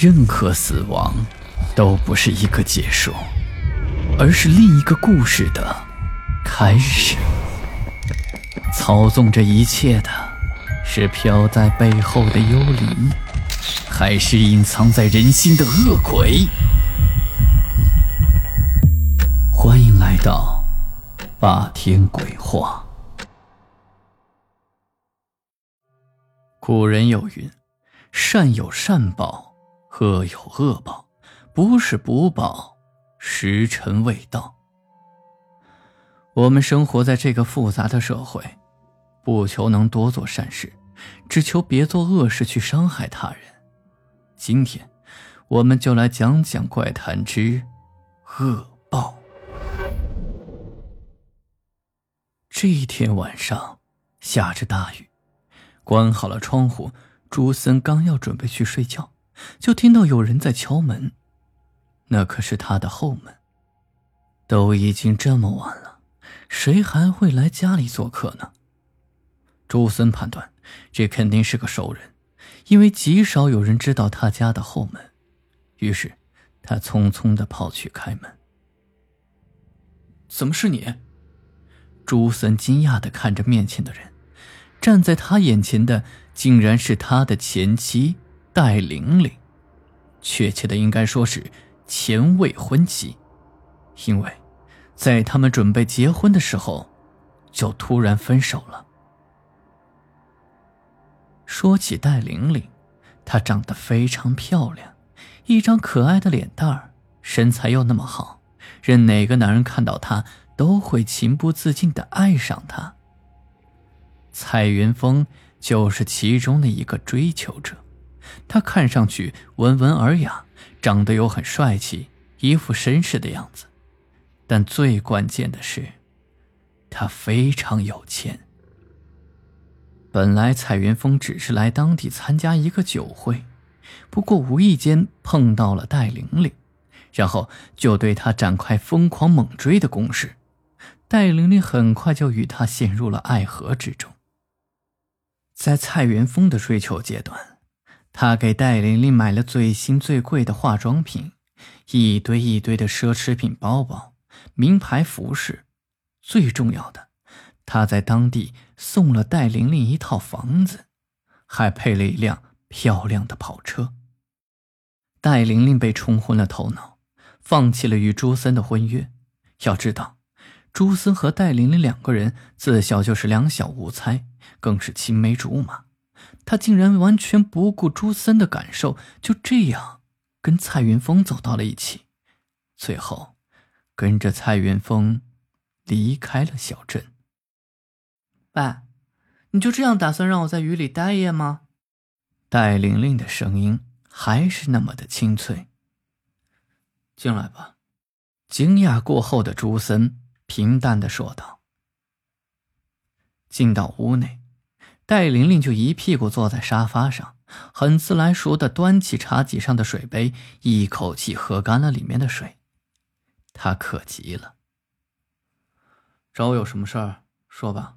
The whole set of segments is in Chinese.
任何死亡都不是一个结束，而是另一个故事的开始。操纵这一切的是飘在背后的幽灵，还是隐藏在人心的恶鬼？欢迎来到霸天鬼话。古人有云：“善有善报，恶有恶报，不是不报，时辰未到。”我们生活在这个复杂的社会，不求能多做善事，只求别做恶事去伤害他人。今天，我们就来讲讲怪谈之恶报。这一天晚上，下着大雨。关好了窗户，朱森刚要准备去睡觉，就听到有人在敲门。那可是他的后门。都已经这么晚了，谁还会来家里做客呢？朱森判断，这肯定是个熟人，因为极少有人知道他家的后门。于是，他匆匆的跑去开门。怎么是你？朱森惊讶的看着面前的人。站在他眼前的，竟然是他的前妻戴玲玲，确切的应该说是前未婚妻，因为，在他们准备结婚的时候，就突然分手了。说起戴玲玲，她长得非常漂亮，一张可爱的脸蛋儿，身材又那么好，任哪个男人看到她都会情不自禁的爱上她。蔡云峰就是其中的一个追求者，他看上去温文尔雅，长得又很帅气，一副绅士的样子。但最关键的是，他非常有钱。本来蔡云峰只是来当地参加一个酒会，不过无意间碰到了戴玲玲，然后就对他展开疯狂猛追的攻势。戴玲玲很快就与他陷入了爱河之中。在蔡元峰的追求阶段，他给戴玲玲买了最新最贵的化妆品，一堆一堆的奢侈品包包、名牌服饰，最重要的，他在当地送了戴玲玲一套房子，还配了一辆漂亮的跑车。戴玲玲被冲昏了头脑，放弃了与朱森的婚约。要知道，朱森和戴玲玲两个人自小就是两小无猜。更是青梅竹马，他竟然完全不顾朱森的感受，就这样跟蔡云峰走到了一起，最后跟着蔡云峰离开了小镇。喂，你就这样打算让我在雨里待一夜吗？戴玲玲的声音还是那么的清脆。进来吧。惊讶过后的朱森平淡的说道。进到屋内。戴玲玲就一屁股坐在沙发上，很自来熟的端起茶几上的水杯，一口气喝干了里面的水。她渴极了。找我有什么事儿？说吧。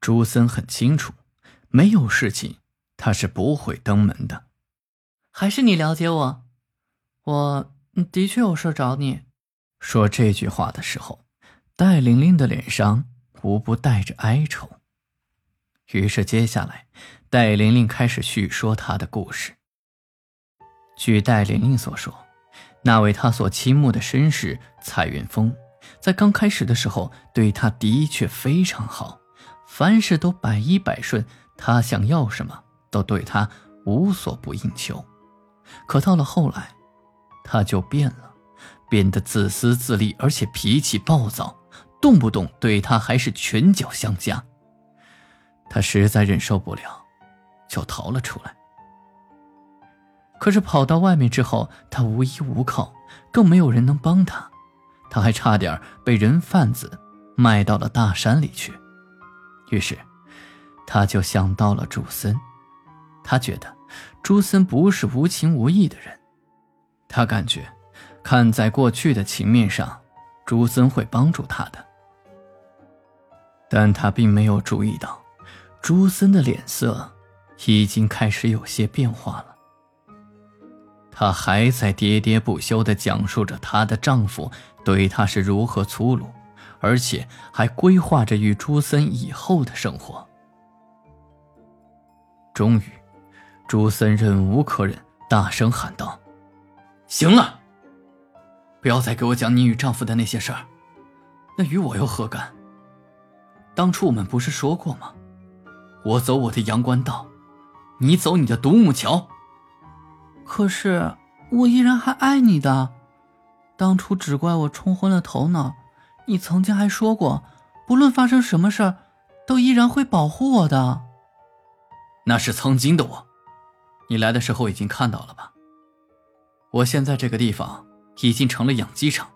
朱森很清楚，没有事情，他是不会登门的。还是你了解我？我的确有事找你。说这句话的时候，戴玲玲的脸上无不带着哀愁。于是，接下来，戴玲玲开始叙说她的故事。据戴玲玲所说，那位她所倾慕的绅士蔡云峰，在刚开始的时候对她的确非常好，凡事都百依百顺，她想要什么都对他无所不应求。可到了后来，他就变了，变得自私自利，而且脾气暴躁，动不动对她还是拳脚相加。他实在忍受不了，就逃了出来。可是跑到外面之后，他无依无靠，更没有人能帮他，他还差点被人贩子卖到了大山里去。于是，他就想到了朱森。他觉得朱森不是无情无义的人，他感觉，看在过去的情面上，朱森会帮助他的。但他并没有注意到。朱森的脸色已经开始有些变化了。她还在喋喋不休地讲述着她的丈夫对她是如何粗鲁，而且还规划着与朱森以后的生活。终于，朱森忍无可忍，大声喊道：“行了，不要再给我讲你与丈夫的那些事儿，那与我又何干？当初我们不是说过吗？我走我的阳关道，你走你的独木桥。可是我依然还爱你的，当初只怪我冲昏了头脑，你曾经还说过，不论发生什么事儿，都依然会保护我的。”那是曾经的我，你来的时候已经看到了吧？我现在这个地方已经成了养鸡场，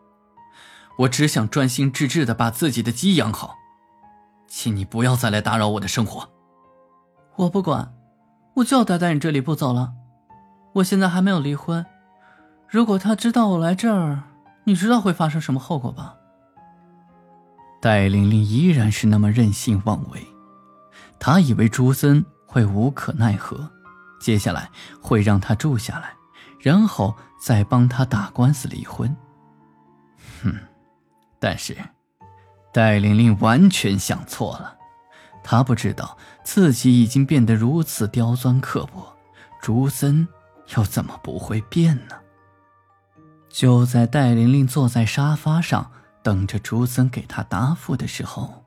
我只想专心致志的把自己的鸡养好，请你不要再来打扰我的生活。我不管，我就要待在你这里不走了。我现在还没有离婚，如果他知道我来这儿，你知道会发生什么后果吧？戴玲玲依然是那么任性妄为，她以为朱森。会无可奈何，接下来会让他住下来，然后再帮他打官司离婚。哼，但是戴玲玲完全想错了，她不知道自己已经变得如此刁钻刻薄，朱森又怎么不会变呢？就在戴玲玲坐在沙发上等着朱森给她答复的时候，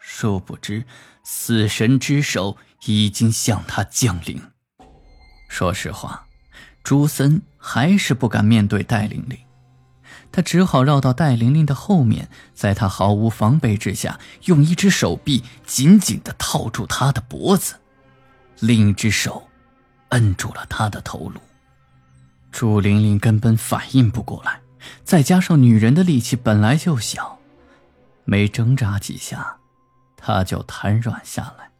殊不知死神之手。已经向他降临。说实话，朱森还是不敢面对戴玲玲，他只好绕到戴玲玲的后面，在她毫无防备之下，用一只手臂紧紧地套住她的脖子，另一只手摁住了她的头颅。朱玲玲根本反应不过来，再加上女人的力气本来就小，没挣扎几下，她就瘫软下来。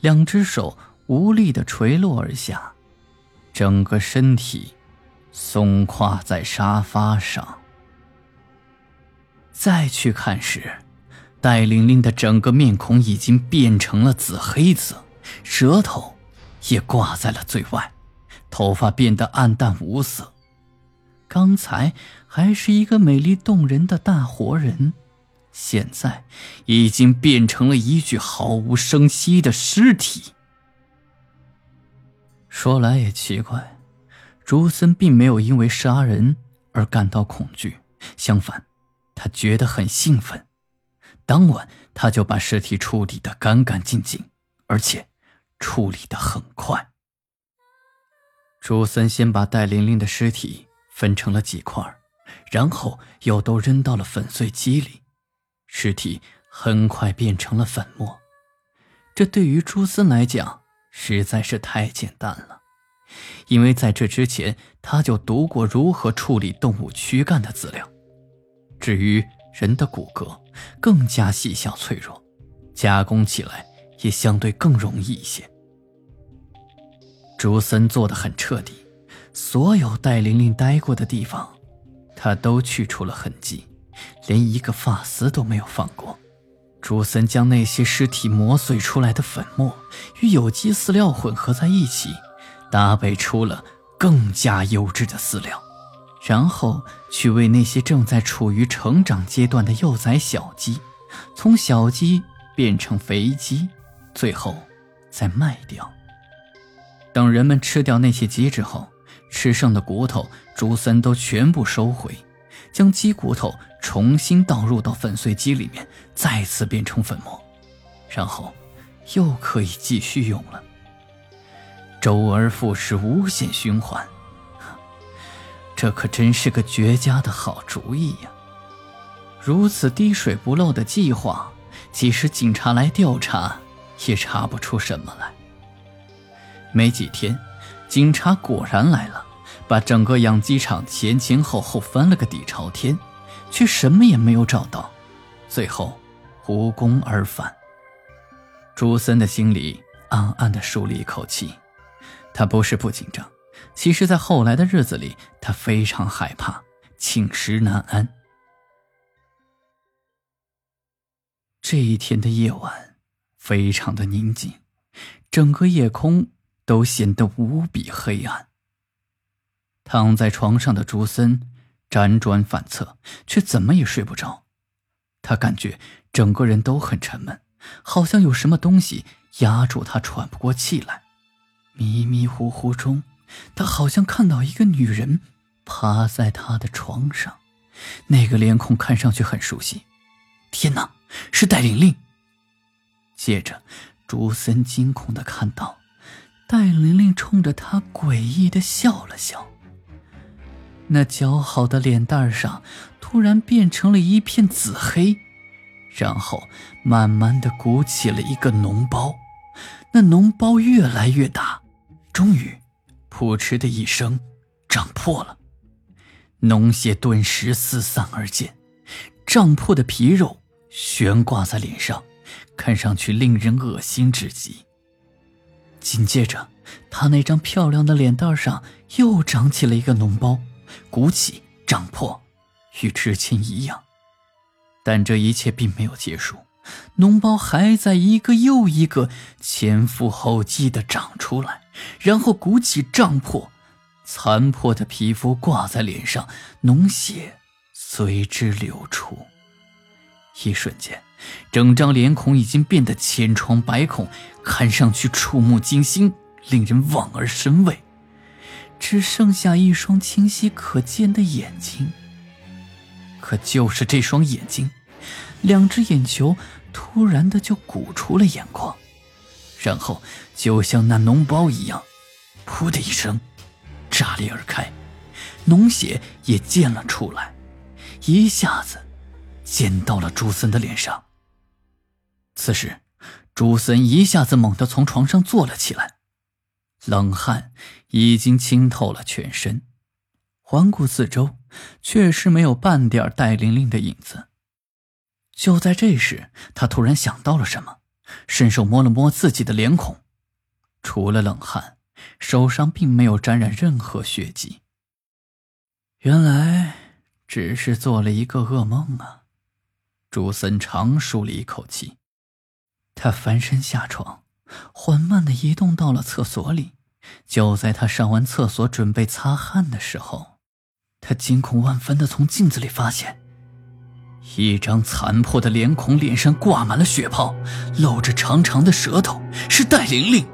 两只手无力的垂落而下，整个身体松垮在沙发上。再去看时，戴玲玲的整个面孔已经变成了紫黑色，舌头也挂在了最外，头发变得暗淡无色。刚才还是一个美丽动人的大活人。现在已经变成了一具毫无声息的尸体。说来也奇怪，朱森并没有因为杀人而感到恐惧，相反，他觉得很兴奋。当晚，他就把尸体处理的干干净净，而且处理的很快。朱森先把戴玲玲的尸体分成了几块，然后又都扔到了粉碎机里。尸体很快变成了粉末，这对于朱森来讲实在是太简单了，因为在这之前他就读过如何处理动物躯干的资料。至于人的骨骼，更加细小脆弱，加工起来也相对更容易一些。朱森做的很彻底，所有戴玲玲待过的地方，他都去除了痕迹。连一个发丝都没有放过。朱森将那些尸体磨碎出来的粉末与有机饲料混合在一起，搭配出了更加优质的饲料，然后去喂那些正在处于成长阶段的幼崽小鸡，从小鸡变成肥鸡，最后再卖掉。等人们吃掉那些鸡之后，吃剩的骨头，朱森都全部收回。将鸡骨头重新倒入到粉碎机里面，再次变成粉末，然后又可以继续用了。周而复始，无限循环。这可真是个绝佳的好主意呀！如此滴水不漏的计划，即使警察来调查，也查不出什么来。没几天，警察果然来了。把整个养鸡场前前后后翻了个底朝天，却什么也没有找到，最后无功而返。朱森的心里暗暗的舒了一口气，他不是不紧张，其实，在后来的日子里，他非常害怕，寝食难安。这一天的夜晚非常的宁静，整个夜空都显得无比黑暗。躺在床上的朱森辗转反侧，却怎么也睡不着。他感觉整个人都很沉闷，好像有什么东西压住他，喘不过气来。迷迷糊糊中，他好像看到一个女人趴在他的床上，那个脸孔看上去很熟悉。天哪，是戴玲玲！接着，朱森惊恐的看到，戴玲玲冲着他诡异的笑了笑。那姣好的脸蛋上突然变成了一片紫黑，然后慢慢的鼓起了一个脓包，那脓包越来越大，终于，噗嗤的一声，胀破了，脓血顿时四散而见，胀破的皮肉悬挂在脸上，看上去令人恶心至极。紧接着，他那张漂亮的脸蛋上又长起了一个脓包。鼓起胀破，与之前一样，但这一切并没有结束，脓包还在一个又一个前赴后继的长出来，然后鼓起胀破，残破的皮肤挂在脸上，脓血随之流出。一瞬间，整张脸孔已经变得千疮百孔，看上去触目惊心，令人望而生畏。只剩下一双清晰可见的眼睛，可就是这双眼睛，两只眼球突然的就鼓出了眼眶，然后就像那脓包一样，噗的一声，炸裂而开，脓血也溅了出来，一下子溅到了朱森的脸上。此时，朱森一下子猛地从床上坐了起来。冷汗已经浸透了全身，环顾四周，确实没有半点戴玲玲的影子。就在这时，他突然想到了什么，伸手摸了摸自己的脸孔，除了冷汗，手上并没有沾染任何血迹。原来只是做了一个噩梦啊！朱森长舒了一口气，他翻身下床。缓慢的移动到了厕所里，就在他上完厕所准备擦汗的时候，他惊恐万分的从镜子里发现，一张残破的脸孔，脸上挂满了血泡，露着长长的舌头，是戴玲玲。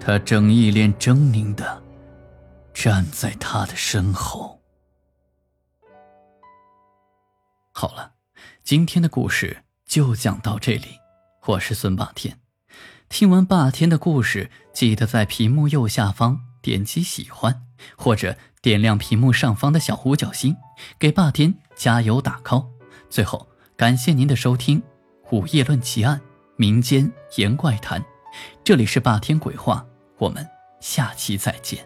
他正一脸狰狞的站在他的身后。好了，今天的故事就讲到这里，我是孙霸天。听完霸天的故事，记得在屏幕右下方点击喜欢，或者点亮屏幕上方的小五角星，给霸天加油打 call。最后，感谢您的收听，《午夜论奇案》民间言怪谈，这里是霸天鬼话，我们下期再见。